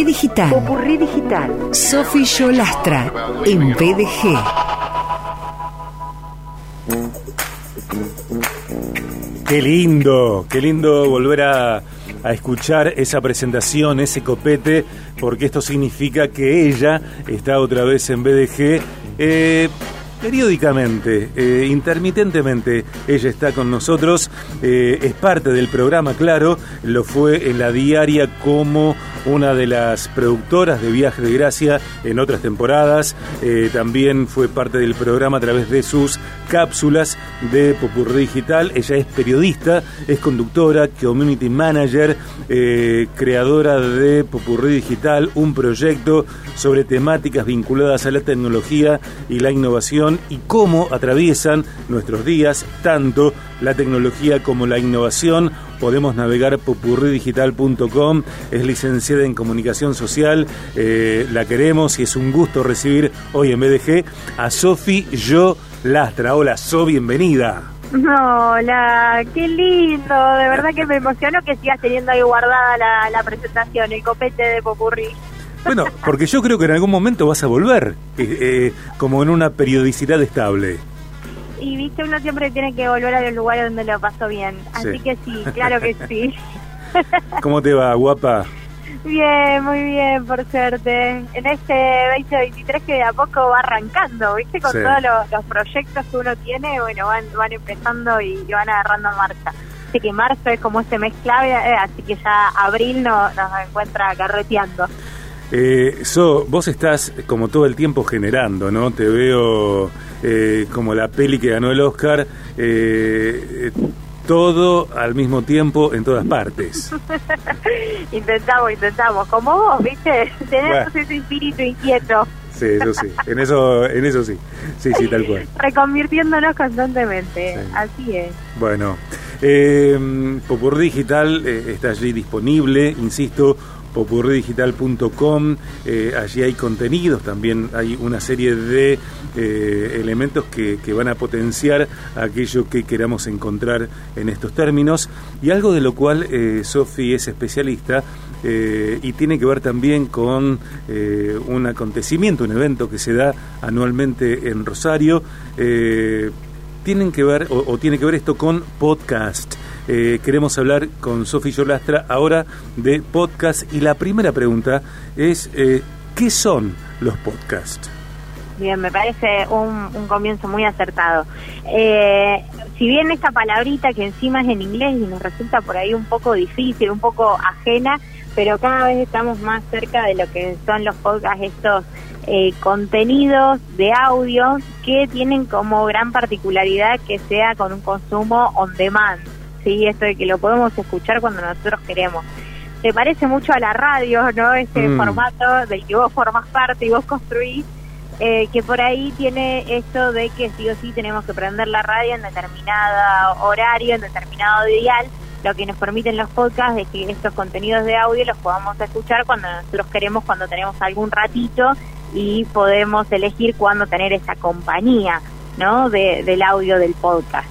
Popurrí Digital. Popurrí Digital. Sofi Yolastra en BDG. Qué lindo, qué lindo volver a, a escuchar esa presentación, ese copete, porque esto significa que ella está otra vez en BDG. Eh, periódicamente, eh, intermitentemente, ella está con nosotros, eh, es parte del programa, claro, lo fue en la diaria como una de las productoras de Viaje de Gracia en otras temporadas, eh, también fue parte del programa a través de sus cápsulas de Popurrí Digital, ella es periodista, es conductora, community manager, eh, creadora de Popurrí Digital, un proyecto sobre temáticas vinculadas a la tecnología y la innovación y cómo atraviesan nuestros días tanto la tecnología como la innovación. Podemos navegar popurridigital.com, es licenciada en comunicación social, eh, la queremos y es un gusto recibir hoy en BDG a Sofi Yo Lastra. Hola, So, bienvenida. Hola, qué lindo, de verdad que me emocionó que sigas teniendo ahí guardada la, la presentación, el copete de Popurrí. Bueno, porque yo creo que en algún momento vas a volver, eh, eh, como en una periodicidad estable. Y viste, uno siempre tiene que volver a los lugares donde lo pasó bien. Así Sí. que sí, claro que sí. ¿Cómo te va, guapa? bien, muy bien, por suerte. En este 2023 que de a poco va arrancando, viste, con Sí. todos los, los proyectos que uno tiene, bueno, van, van empezando y, y van agarrando marcha. Así que marzo es como este mes clave, eh, así que ya abril no, nos encuentra carreteando. Eh, so, vos estás como todo el tiempo generando, ¿no? Te veo eh, como la peli que ganó el Oscar, eh, eh, todo al mismo tiempo en todas partes. Intentamos, intentamos. Como vos, ¿viste? Tenemos Bueno. ese espíritu inquieto, Sí, eso sí, en eso, en eso sí, sí, sí, tal cual. reconvirtiéndonos constantemente. Sí. Así es. Bueno, eh, Popurrí Digital eh, está allí disponible, insisto, popurridigital.com, eh, allí hay contenidos, también hay una serie de eh, elementos que, que van a potenciar aquello que queramos encontrar en estos términos y algo de lo cual eh, Sofi es especialista y tiene que ver también con un acontecimiento, un evento que se da anualmente en Rosario. tienen que ver, o tiene que ver esto con podcast. Eh, queremos hablar con Sofi Yolastra ahora de podcast y la primera pregunta es, eh, ¿qué son los podcasts? Bien, me parece un, un comienzo muy acertado. Eh, si bien esta palabrita que encima es en inglés y nos resulta por ahí un poco difícil, un poco ajena, pero cada vez estamos más cerca de lo que son los podcasts, estos eh, contenidos de audio que tienen como gran particularidad que sea con un consumo on demand, ¿sí? Esto de que lo podemos escuchar cuando nosotros queremos. Se parece mucho a la radio, ¿no? Este Mm. formato del que vos formás parte y vos construís, eh, que por ahí tiene esto de que sí o sí tenemos que prender la radio en determinado horario, en determinado dial, lo que nos permiten los podcasts es que estos contenidos de audio los podamos escuchar cuando nosotros queremos, cuando tenemos algún ratito y podemos elegir cuándo tener esa compañía, ¿no? De, del audio del podcast.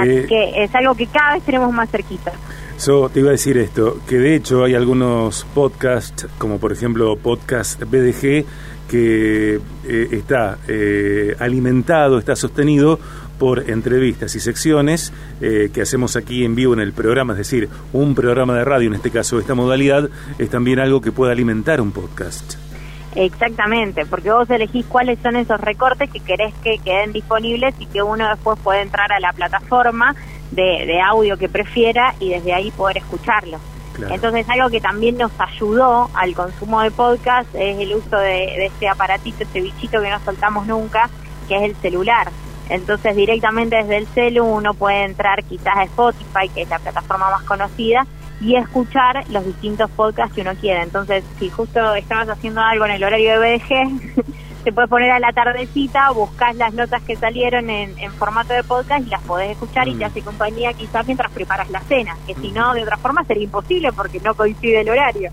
Así Eh, que es algo que cada vez tenemos más cerquita. So, te iba a decir esto, que de hecho hay algunos podcasts, como por ejemplo Podcast BDG, que eh, está eh, alimentado, está sostenido por entrevistas y secciones eh, que hacemos aquí en vivo en el programa, es decir, un programa de radio, en este caso esta modalidad, es también algo que puede alimentar un podcast. Exactamente, porque vos elegís cuáles son esos recortes que querés que queden disponibles y que uno después puede entrar a la plataforma de, de audio que prefiera y desde ahí poder escucharlo. Claro. Entonces algo que también nos ayudó al consumo de podcast es el uso de, de este aparatito, este bichito que no soltamos nunca, que es el celular. Entonces directamente desde el celu uno puede entrar quizás a Spotify, que es la plataforma más conocida, y escuchar los distintos podcasts que uno quiera. Entonces, si justo estabas haciendo algo en el horario de BDG, te puedes poner a la tardecita, buscas las notas que salieron en, en formato de podcast y las podés escuchar y Mm. te hace compañía quizás mientras preparas la cena, que si no, de otra forma sería imposible porque no coincide el horario.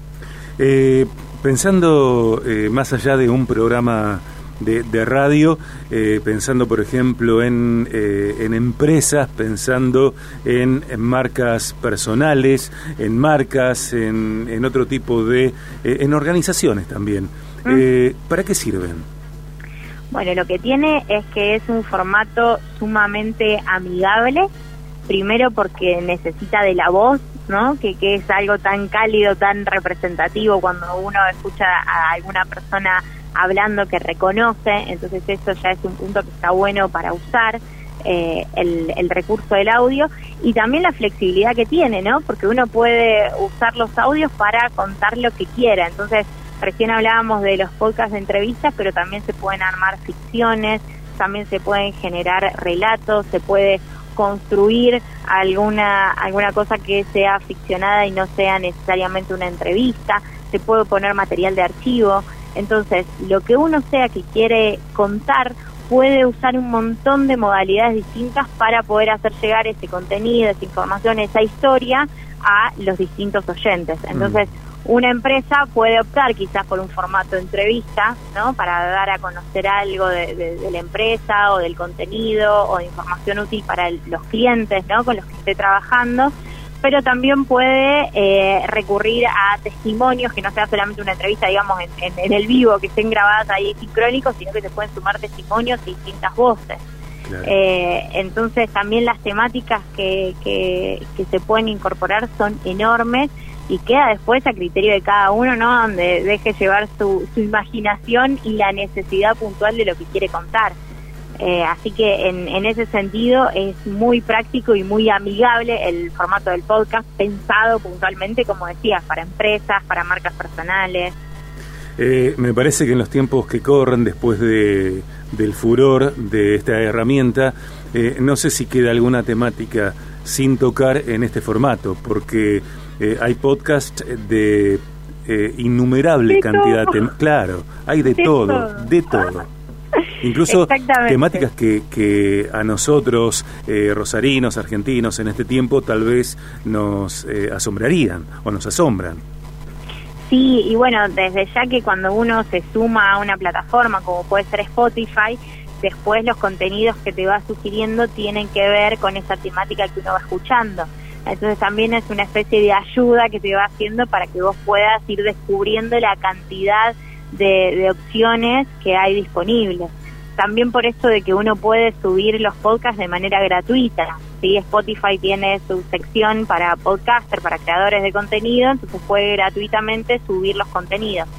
Eh, pensando eh, más allá de un programa de, radio, eh, pensando por ejemplo en, eh, en empresas, pensando en, marcas personales, en marcas, en, en otro tipo de... en organizaciones también. Mm. ¿Para qué sirven? Bueno, lo que tiene es que es un formato sumamente amigable, primero porque necesita de la voz, ¿no? Que, que es algo tan cálido, tan representativo cuando uno escucha a alguna persona hablando que reconoce, entonces eso ya es un punto que está bueno para usar. Eh, el, el, recurso del audio y también la flexibilidad que tiene, ¿no? Porque uno puede usar los audios para contar lo que quiera. Entonces, recién hablábamos de los podcasts de entrevistas, pero también se pueden armar ficciones, también se pueden generar relatos, se puede construir alguna alguna cosa que sea ficcionada y no sea necesariamente una entrevista, se puede poner material de archivo. Entonces, lo que uno sea que quiere contar puede usar un montón de modalidades distintas para poder hacer llegar ese contenido, esa información, esa historia a los distintos oyentes. Entonces, una empresa puede optar quizás por un formato de entrevista, ¿no? Para dar a conocer algo de, la empresa o del contenido o de información útil para los clientes, ¿no? Con los que esté trabajando, pero también puede eh, recurrir a testimonios, que no sea solamente una entrevista, digamos, en, el vivo, que estén grabadas ahí sincrónicos, sino que se pueden sumar testimonios y distintas voces. Eh, entonces también las temáticas que, que, que se pueden incorporar son enormes y queda después a criterio de cada uno, ¿no? Donde deje llevar su, su imaginación y la necesidad puntual de lo que quiere contar. Eh, así que en, en ese sentido es muy práctico y muy amigable el formato del podcast, pensado puntualmente, como decías, para empresas, para marcas personales. Eh, me parece que en los tiempos que corren después de, del furor de esta herramienta, eh, no sé si queda alguna temática sin tocar en este formato, porque eh, hay podcast de eh, innumerable cantidad de Claro, hay de, todo, de todo. Incluso temáticas que, que a nosotros, eh, rosarinos, argentinos, en este tiempo tal vez nos asombrarían o nos asombran. Sí, y bueno, desde ya que cuando uno se suma a una plataforma como puede ser Spotify, después los contenidos que te va sugiriendo tienen que ver con esa temática que uno va escuchando. Entonces también es una especie de ayuda que te va haciendo para que vos puedas ir descubriendo la cantidad de, opciones que hay disponibles. También por esto de que uno puede subir los podcasts de manera gratuita. ¿sí? Spotify tiene su sección para podcaster, para creadores de contenido, entonces puede gratuitamente subir los contenidos.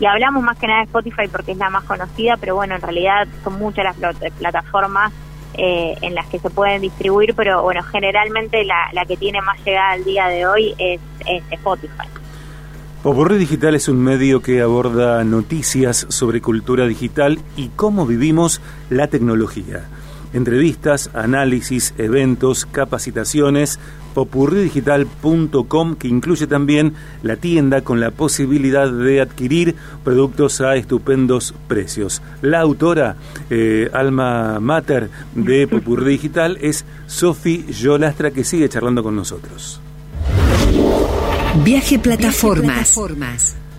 Y hablamos más que nada de Spotify porque es la más conocida, pero bueno, en realidad son muchas las plataformas eh, en las que se pueden distribuir, pero bueno, generalmente la, la que tiene más llegada al día de hoy es, Spotify. Popurrí Digital es un medio que aborda noticias sobre cultura digital y cómo vivimos la tecnología entrevistas, análisis, eventos, capacitaciones, popurridigital.com que incluye también la tienda con la posibilidad de adquirir productos a estupendos precios. La autora, eh, alma mater de Popurrí Digital, es Sofi Yolastra que sigue charlando con nosotros. Viaje plataformas.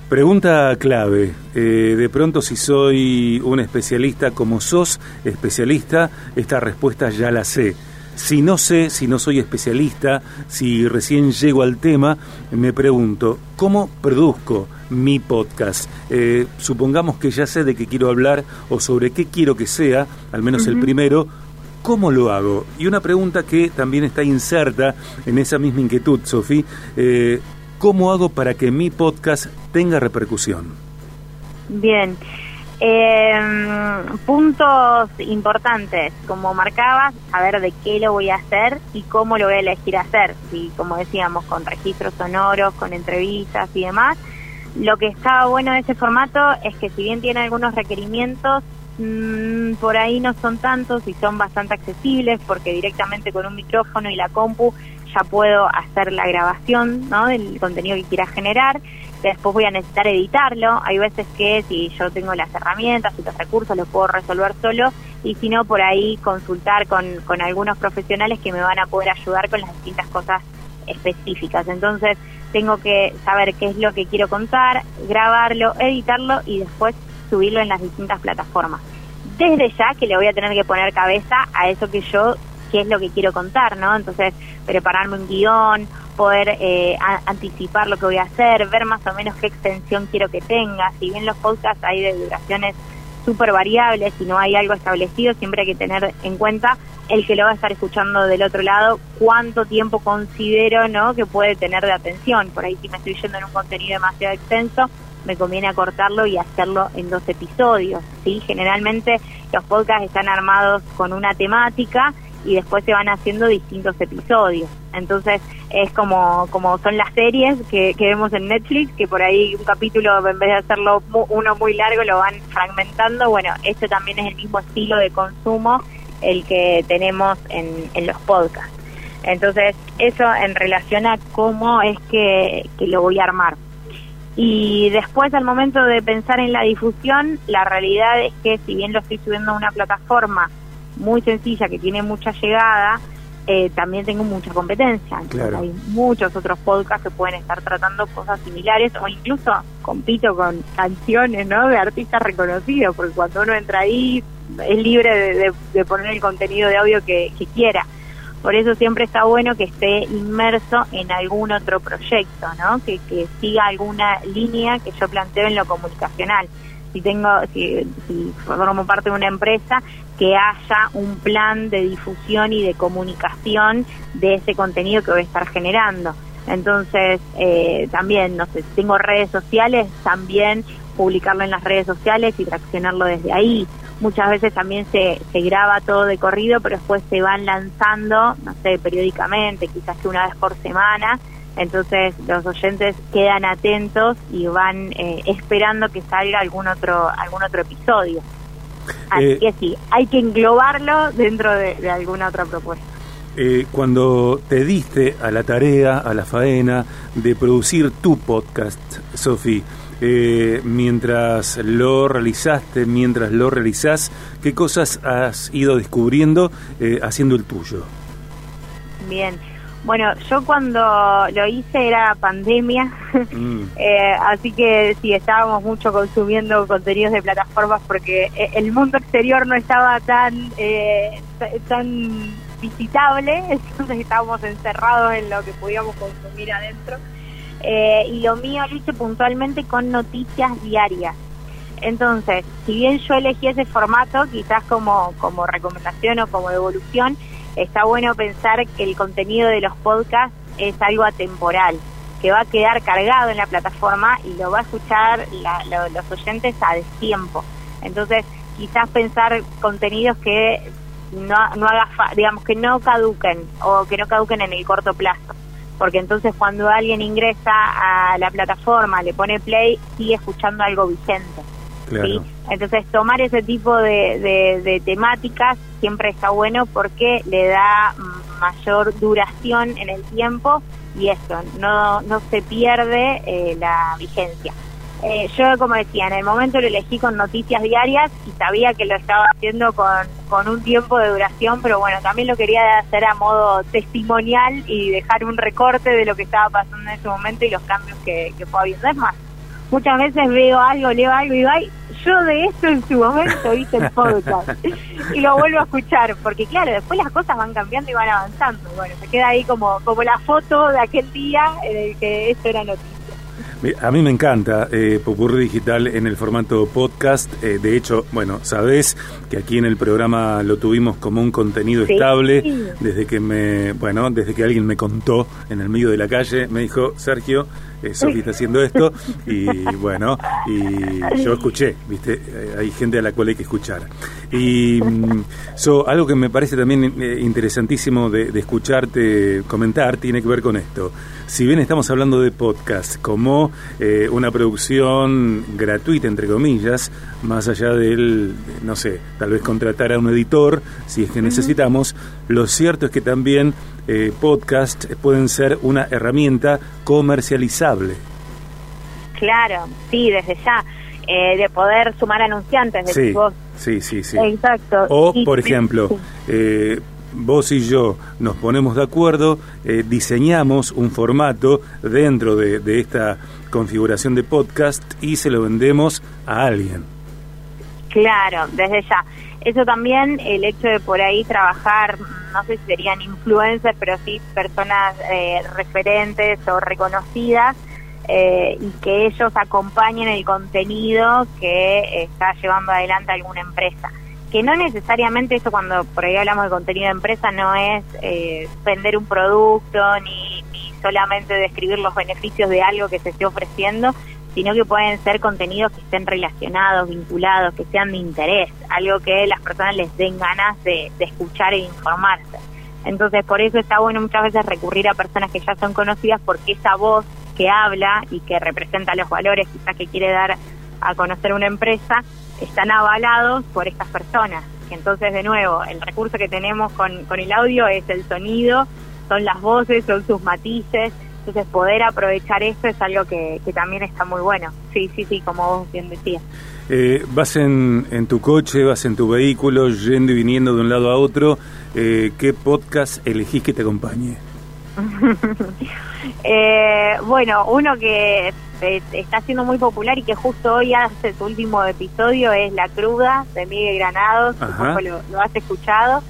Pregunta clave. Eh, de pronto, si soy un especialista como sos especialista, esta respuesta ya la sé. Si no sé, si no soy especialista, si recién llego al tema, me pregunto, ¿cómo produzco mi podcast? Eh, supongamos que ya sé de qué quiero hablar o sobre qué quiero que sea, al menos el primero, ¿cómo lo hago? Y una pregunta que también está inserta en esa misma inquietud, Sofi, eh, ¿Cómo hago para que mi podcast tenga repercusión? Bien. Em, puntos importantes, como marcabas, saber de qué lo voy a hacer y cómo lo voy a elegir hacer. Y como decíamos, con registros sonoros, con entrevistas y demás. Lo que está bueno de ese formato es que si bien tiene algunos requerimientos, mm, por ahí no son tantos y son bastante accesibles porque directamente con un micrófono y la compu ya puedo hacer la grabación ¿no? del contenido que quiera generar, después voy a necesitar editarlo, hay veces que si yo tengo las herramientas y los recursos lo puedo resolver solo y si no por ahí consultar con, con algunos profesionales que me van a poder ayudar con las distintas cosas específicas. Entonces tengo que saber qué es lo que quiero contar, grabarlo, editarlo y después subirlo en las distintas plataformas. Desde ya que le voy a tener que poner cabeza a eso que yo, qué es lo que quiero contar, ¿no? Entonces, prepararme un guion, poder eh, anticipar lo que voy a hacer, ver más o menos qué extensión quiero que tenga. Si bien los podcasts hay de duraciones súper variables y no hay algo establecido, siempre hay que tener en cuenta el que lo va a estar escuchando del otro lado, cuánto tiempo considero ¿no? que puede tener de atención. Por ahí si me estoy yendo en un contenido demasiado extenso, me conviene acortarlo y hacerlo en dos episodios. ¿sí? Generalmente los podcasts están armados con una temática y después se van haciendo distintos episodios. Entonces es como, como son las series que, que vemos en Netflix, que por ahí un capítulo en vez de hacerlo uno muy largo lo van fragmentando. Bueno, este también es el mismo estilo de consumo el que tenemos en, en los podcasts. Entonces, eso en relación a cómo es que, que lo voy a armar. Y después, al momento de pensar en la difusión, la realidad es que si bien lo estoy subiendo a una plataforma muy sencilla que tiene mucha llegada, eh, también tengo mucha competencia. Hay muchos otros podcasts que pueden estar tratando cosas similares o incluso compito con canciones ¿no? de artistas reconocidos, porque cuando uno entra ahí es libre de, poner el contenido de audio que, quiera. Por eso siempre está bueno que esté inmerso en algún otro proyecto, ¿no? Que, que siga alguna línea que yo planteo en lo comunicacional. Si tengo, si, si formo parte de una empresa, que haya un plan de difusión y de comunicación de ese contenido que voy a estar generando. Entonces, eh, también, no sé, tengo redes sociales, también publicarlo en las redes sociales y traccionarlo desde ahí muchas veces también se, se graba todo de corrido, pero después se van lanzando, no sé, periódicamente, quizás que una vez por semana. Entonces los oyentes quedan atentos y van eh, esperando que salga algún otro algún otro episodio. Así eh, que sí, hay que englobarlo dentro de, alguna otra propuesta. Eh, cuando te diste a la tarea, a la faena de producir tu podcast, Sofi, eh, mientras lo realizaste, mientras lo realizás, ¿qué cosas has ido descubriendo eh, haciendo el tuyo? Bien, bueno, yo cuando lo hice era pandemia, mm. eh, así que sí, estábamos mucho consumiendo contenidos de plataformas porque el mundo exterior no estaba tan, tan visitable, entonces estábamos encerrados en lo que podíamos consumir adentro. Eh, y lo mío lo hice puntualmente con noticias diarias. Entonces, si bien yo elegí ese formato, quizás como, como recomendación o como evolución, está bueno pensar que el contenido de los podcasts es algo atemporal, que va a quedar cargado en la plataforma y lo va a escuchar los oyentes a destiempo. Entonces, quizás pensar contenidos que no, no haga, digamos, que no caduquen o que no caduquen en el corto plazo porque entonces cuando alguien ingresa a la plataforma, le pone play, sigue escuchando algo vigente. Entonces tomar ese tipo de, temáticas siempre está bueno porque le da mayor duración en el tiempo y eso, no, no se pierde eh, la vigencia. Eh, yo, como decía, en el momento lo elegí con noticias diarias y sabía que lo estaba haciendo con, con un tiempo de duración, pero bueno, también lo quería hacer a modo testimonial y dejar un recorte de lo que estaba pasando en ese momento y los cambios que, que fue habiendo. Más, muchas veces veo algo, leo algo y digo, ay, yo de esto en su momento hice el podcast y lo vuelvo a escuchar, porque claro, después las cosas van cambiando y van avanzando. Bueno, se queda ahí como, como la foto de aquel día en el que esto era noticia. A mí me encanta eh, Popurri Digital en el formato podcast. Eh, de hecho, bueno, sabés que aquí en el programa lo tuvimos como un contenido estable desde que me, bueno, desde que alguien me contó en el medio de la calle, me dijo, Sergio, eh, Sofi está haciendo esto y bueno, y yo escuché, viste, eh, hay gente a la cual hay que escuchar. Y mm, algo que me parece también eh, interesantísimo de, escucharte comentar tiene que ver con esto. Si bien estamos hablando de podcast como una producción gratuita, entre comillas, más allá del, no sé, tal vez contratar a un editor, si es que necesitamos, lo cierto es que también eh, podcast pueden ser una herramienta comercializable. Claro, sí, desde ya. Eh, de poder sumar anunciantes de sí, Sí, sí, sí. Exacto. O, por ejemplo, eh, vos y yo nos ponemos de acuerdo, diseñamos un formato dentro de, de, esta configuración de podcast y se lo vendemos a alguien. Claro, desde ya. Eso también, el hecho de por ahí trabajar, no sé si serían influencers, pero sí personas eh, referentes o reconocidas, eh, y que ellos acompañen el contenido que está llevando adelante alguna empresa. Que no necesariamente eso cuando por ahí hablamos de contenido de empresa no es eh, vender un producto ni, ni solamente describir los beneficios de algo que se esté ofreciendo, sino que pueden ser contenidos que estén relacionados, vinculados, que sean de interés, algo que las personas les den ganas de, escuchar e informarse. Entonces, por eso está bueno muchas veces recurrir a personas que ya son conocidas porque esa voz que habla y que representa los valores quizás que quiere dar a conocer una empresa, están avalados por estas personas. Entonces, de nuevo, el recurso que tenemos con, con el audio es el sonido, son las voces, son sus matices, entonces poder aprovechar esto es algo que, también está muy bueno. Sí, sí, sí, como vos bien decías. Eh, vas en, en, tu coche, vas en tu vehículo, yendo y viniendo de un lado a otro. Eh, ¿Qué podcast elegís que te acompañe? eh, bueno, uno que está siendo muy popular y que justo hoy hace su último episodio es La Cruda de Miguel Granados, lo, lo has escuchado.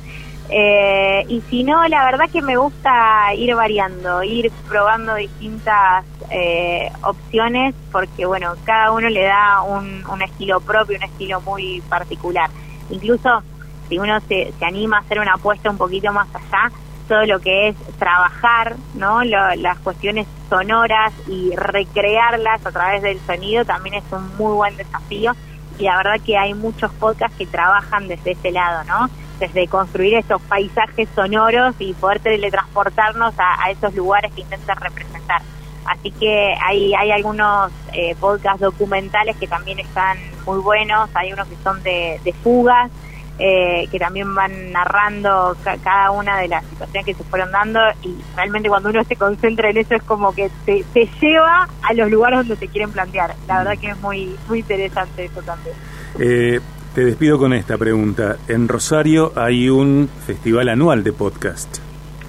Eh, y si no, la verdad que me gusta ir variando, ir probando distintas eh, opciones, porque bueno, cada uno le da un, estilo propio, un estilo muy particular. Incluso si uno se, se anima a hacer una apuesta un poquito más allá, todo lo que es trabajar, ¿no? las cuestiones sonoras y recrearlas a través del sonido también es un muy buen desafío. Y la verdad que hay muchos podcasts que trabajan desde ese lado, ¿no? desde construir estos paisajes sonoros y poder teletransportarnos a, esos lugares que intentan representar. Así que hay, hay algunos eh, podcasts documentales que también están muy buenos, hay unos que son de, fugas, eh, que también van narrando cada una de las situaciones que se fueron dando y realmente cuando uno se concentra en eso es como que te, te lleva a los lugares donde te quieren plantear. La verdad que es muy, muy interesante eso también. Eh, te despido con esta pregunta. En Rosario hay un festival anual de podcast.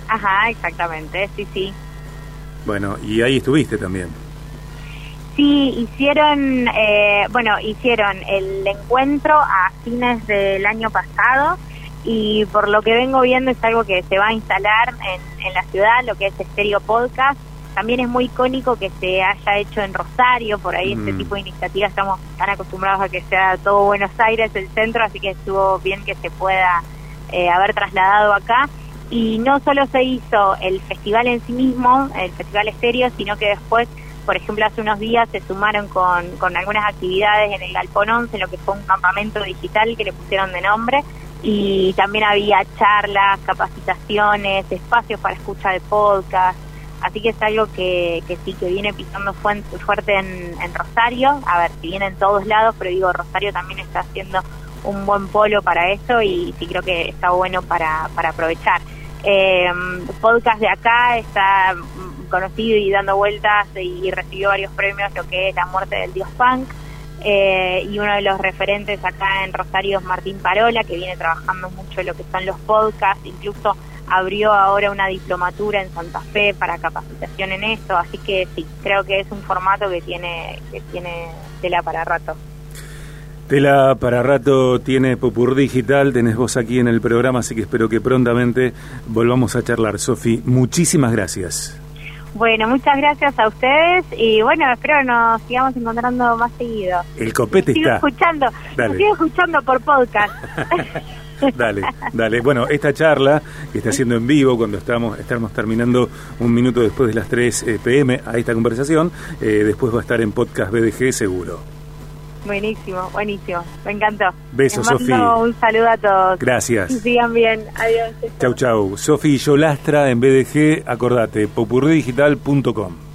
Ajá, exactamente, sí, sí. Bueno, y ahí estuviste también. Sí, hicieron, eh, bueno, hicieron el encuentro a fines del año pasado y por lo que vengo viendo es algo que se va a instalar en, en la ciudad, lo que es Stereo Podcast, también es muy icónico que se haya hecho en Rosario, por ahí este mm. tipo de iniciativas estamos tan acostumbrados a que sea todo Buenos Aires el centro, así que estuvo bien que se pueda eh, haber trasladado acá. Y no solo se hizo el festival en sí mismo, el festival estéreo, sino que después, por ejemplo, hace unos días se sumaron con, con algunas actividades en el Galpón 11, en lo que fue un campamento digital que le pusieron de nombre, y también había charlas, capacitaciones, espacios para escucha de podcast, Así que es algo que, que sí, que viene pisando fuerte en, en, Rosario. A ver, si viene en todos lados, pero digo, Rosario también está haciendo un buen polo para eso y sí creo que está bueno para, para aprovechar. Eh, podcast de acá está conocido y dando vueltas y, recibió varios premios, lo que es La muerte del dios punk. Eh, y uno de los referentes acá en Rosario es Martín Parola, que viene trabajando mucho en lo que son los podcasts, incluso abrió ahora una diplomatura en Santa Fe para capacitación en esto, así que sí, creo que es un formato que tiene, que tiene tela para rato. Tela para rato tiene Popur Digital, tenés vos aquí en el programa, así que espero que prontamente volvamos a charlar. Sofi, muchísimas gracias. Bueno, muchas gracias a ustedes y bueno, espero nos sigamos encontrando más seguido. El copete sigo está. escuchando, sigo escuchando por podcast. dale, dale. Bueno, esta charla que está haciendo en vivo cuando estamos, estamos terminando un minuto después de las 3 eh, pm a esta conversación, eh, después va a estar en podcast BDG seguro. Buenísimo, buenísimo. Me encantó. Besos, Sofía. Un saludo a todos. Gracias. sigan bien. Adiós. Chau, chau. Sofi Yolastra en BDG, acordate, popurdigital.com.